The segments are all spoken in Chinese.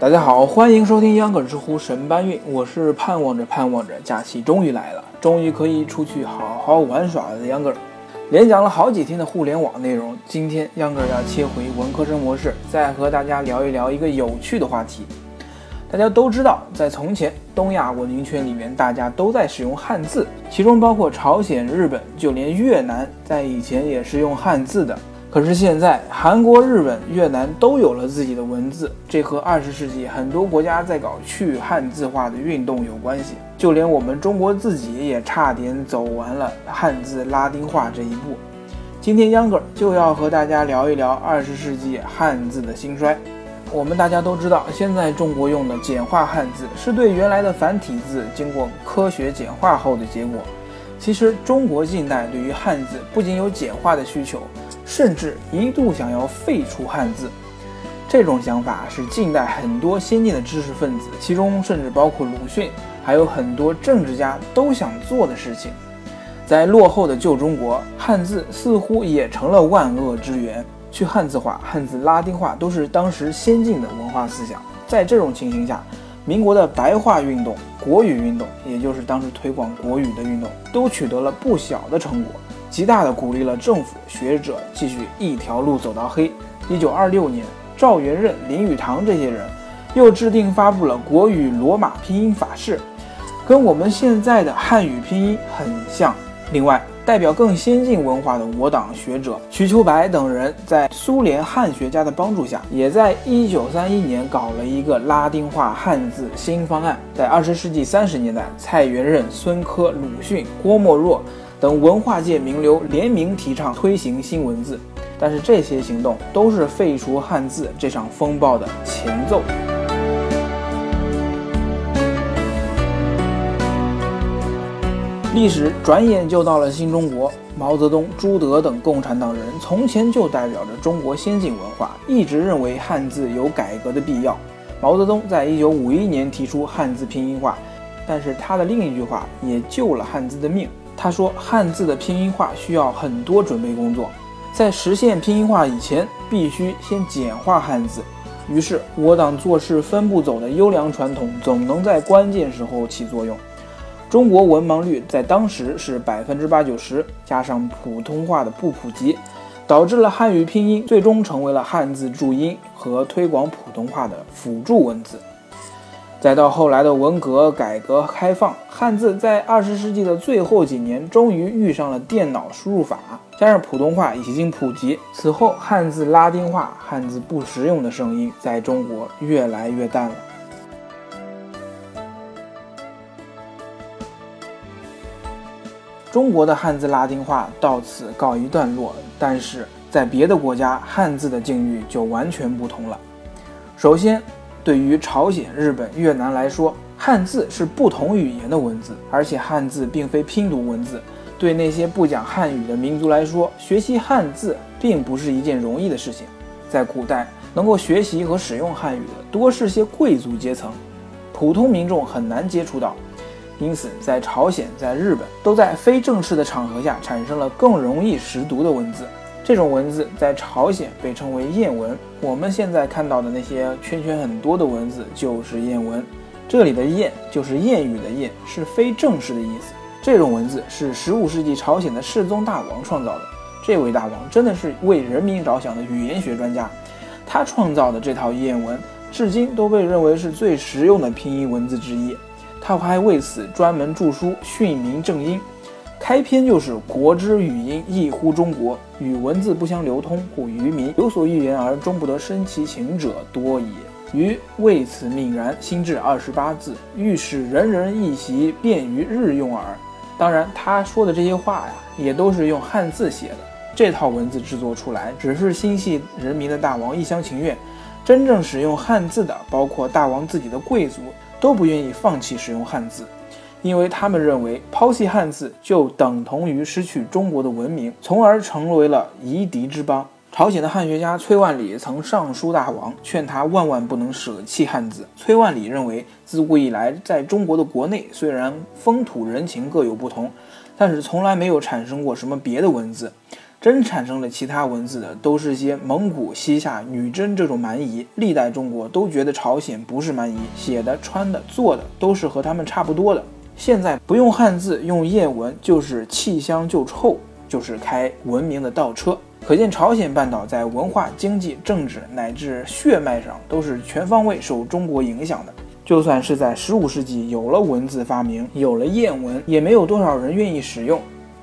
大家好，欢迎收听秧歌儿知乎神搬运。我是盼望着盼望着，假期终于来了，终于可以出去好好玩耍的秧歌儿。连讲了好几天的互联网内容，今天秧歌儿要切回文科生模式，再和大家聊一聊一个有趣的话题。大家都知道，在从前东亚文明圈里面，大家都在使用汉字，其中包括朝鲜、日本，就连越南在以前也是用汉字的。可是现在，韩国、日本、越南都有了自己的文字，这和二十世纪很多国家在搞去汉字化的运动有关系。就连我们中国自己也差点走完了汉字拉丁化这一步。今天秧歌儿就要和大家聊一聊二十世纪汉字的兴衰。我们大家都知道，现在中国用的简化汉字是对原来的繁体字经过科学简化后的结果。其实，中国近代对于汉字不仅有简化的需求。甚至一度想要废除汉字，这种想法是近代很多先进的知识分子，其中甚至包括鲁迅，还有很多政治家都想做的事情。在落后的旧中国，汉字似乎也成了万恶之源。去汉字化、汉字拉丁化都是当时先进的文化思想。在这种情形下，民国的白话运动、国语运动，也就是当时推广国语的运动，都取得了不小的成果。极大地鼓励了政府学者继续一条路走到黑。一九二六年，赵元任、林语堂这些人又制定发布了国语罗马拼音法式，跟我们现在的汉语拼音很像。另外，代表更先进文化的我党学者瞿秋白等人，在苏联汉学家的帮助下，也在一九三一年搞了一个拉丁化汉字新方案。在二十世纪三十年代，蔡元任、孙科、鲁迅、郭沫若。等文化界名流联名提倡推行新文字，但是这些行动都是废除汉字这场风暴的前奏。历史转眼就到了新中国，毛泽东、朱德等共产党人从前就代表着中国先进文化，一直认为汉字有改革的必要。毛泽东在一九五一年提出汉字拼音化，但是他的另一句话也救了汉字的命。他说：“汉字的拼音化需要很多准备工作，在实现拼音化以前，必须先简化汉字。于是，我党做事分步走的优良传统总能在关键时候起作用。中国文盲率在当时是百分之八九十，加上普通话的不普及，导致了汉语拼音最终成为了汉字注音和推广普通话的辅助文字。”再到后来的文革、改革开放，汉字在二十世纪的最后几年终于遇上了电脑输入法，加上普通话已经普及，此后汉字拉丁化、汉字不实用的声音在中国越来越淡了。中国的汉字拉丁化到此告一段落，但是在别的国家，汉字的境遇就完全不同了。首先，对于朝鲜、日本、越南来说，汉字是不同语言的文字，而且汉字并非拼读文字。对那些不讲汉语的民族来说，学习汉字并不是一件容易的事情。在古代，能够学习和使用汉语的多是些贵族阶层，普通民众很难接触到。因此，在朝鲜、在日本，都在非正式的场合下产生了更容易识读的文字。这种文字在朝鲜被称为谚文，我们现在看到的那些圈圈很多的文字就是谚文。这里的谚就是谚语的谚，是非正式的意思。这种文字是15世纪朝鲜的世宗大王创造的。这位大王真的是为人民着想的语言学专家，他创造的这套谚文，至今都被认为是最实用的拼音文字之一。他还为此专门著书训民正音。开篇就是“国之语音，异乎中国。与文字不相流通，故愚民有所欲言而终不得生其情者多也。”余为此敏然，心至二十八字，欲使人人易习，便于日用耳。当然，他说的这些话呀，也都是用汉字写的。这套文字制作出来，只是心系人民的大王一厢情愿。真正使用汉字的，包括大王自己的贵族，都不愿意放弃使用汉字，因为他们认为抛弃汉字就等同于失去中国的文明，从而成为了夷狄之邦。朝鲜的汉学家崔万里曾上书大王，劝他万万不能舍弃汉字。崔万里认为，自古以来，在中国的国内，虽然风土人情各有不同，但是从来没有产生过什么别的文字。真产生了其他文字的，都是些蒙古、西夏、女真这种蛮夷。历代中国都觉得朝鲜不是蛮夷，写的、穿的、做的都是和他们差不多的。现在不用汉字，用谚文，就是气香就臭，就是开文明的倒车。可见朝鲜半岛在文化、经济、政治乃至血脉上都是全方位受中国影响的。就算是在十五世纪有了文字发明，有了谚文，也没有多少人愿意使用。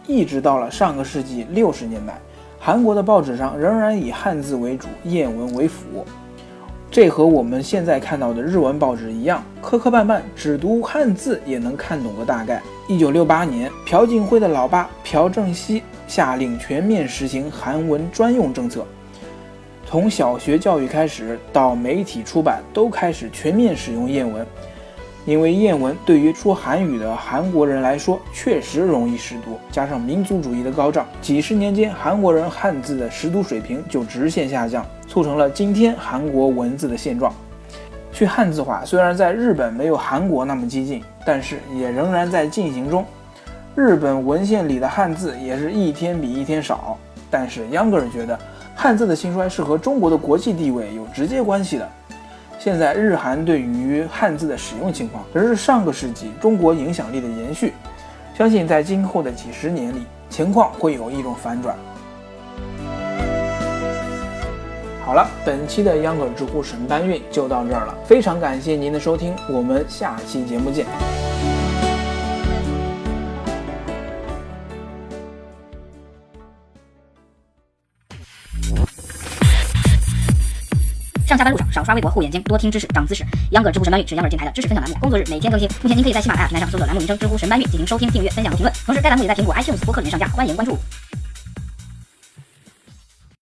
一直到了上个世纪六十年代，韩国的报纸上仍然以汉字为主，谚文为辅。这和我们现在看到的日文报纸一样，磕磕绊绊，只读汉字也能看懂个大概。一九六八年，朴槿惠的老爸朴正熙下令全面实行韩文专用政策，从小学教育开始到媒体出版，都开始全面使用谚文。因为谚文对于说韩语的韩国人来说确实容易识读，加上民族主义的高涨，几十年间韩国人汉字的识读水平就直线下降，促成了今天韩国文字的现状。去汉字化虽然在日本没有韩国那么激进，但是也仍然在进行中。日本文献里的汉字也是一天比一天少，但是秧歌儿觉得汉字的兴衰是和中国的国际地位有直接关系的。现在日韩对于汉字的使用情况，只是上个世纪中国影响力的延续。相信在今后的几十年里，情况会有一种反转。好了，本期的秧歌知乎神搬运就到这儿了，非常感谢您的收听，我们下期节目见。下班路上少刷微博，护眼睛，多听知识，长姿势。秧歌知乎神搬运是秧歌电台的知识分享栏目，工作日每天更新。目前您可以在喜马拉雅平台上搜索栏目名称“知乎神搬运”进行收听、订阅、分享和评论。同时，该栏目也在苹果 iTunes 播客里面上架，欢迎关注。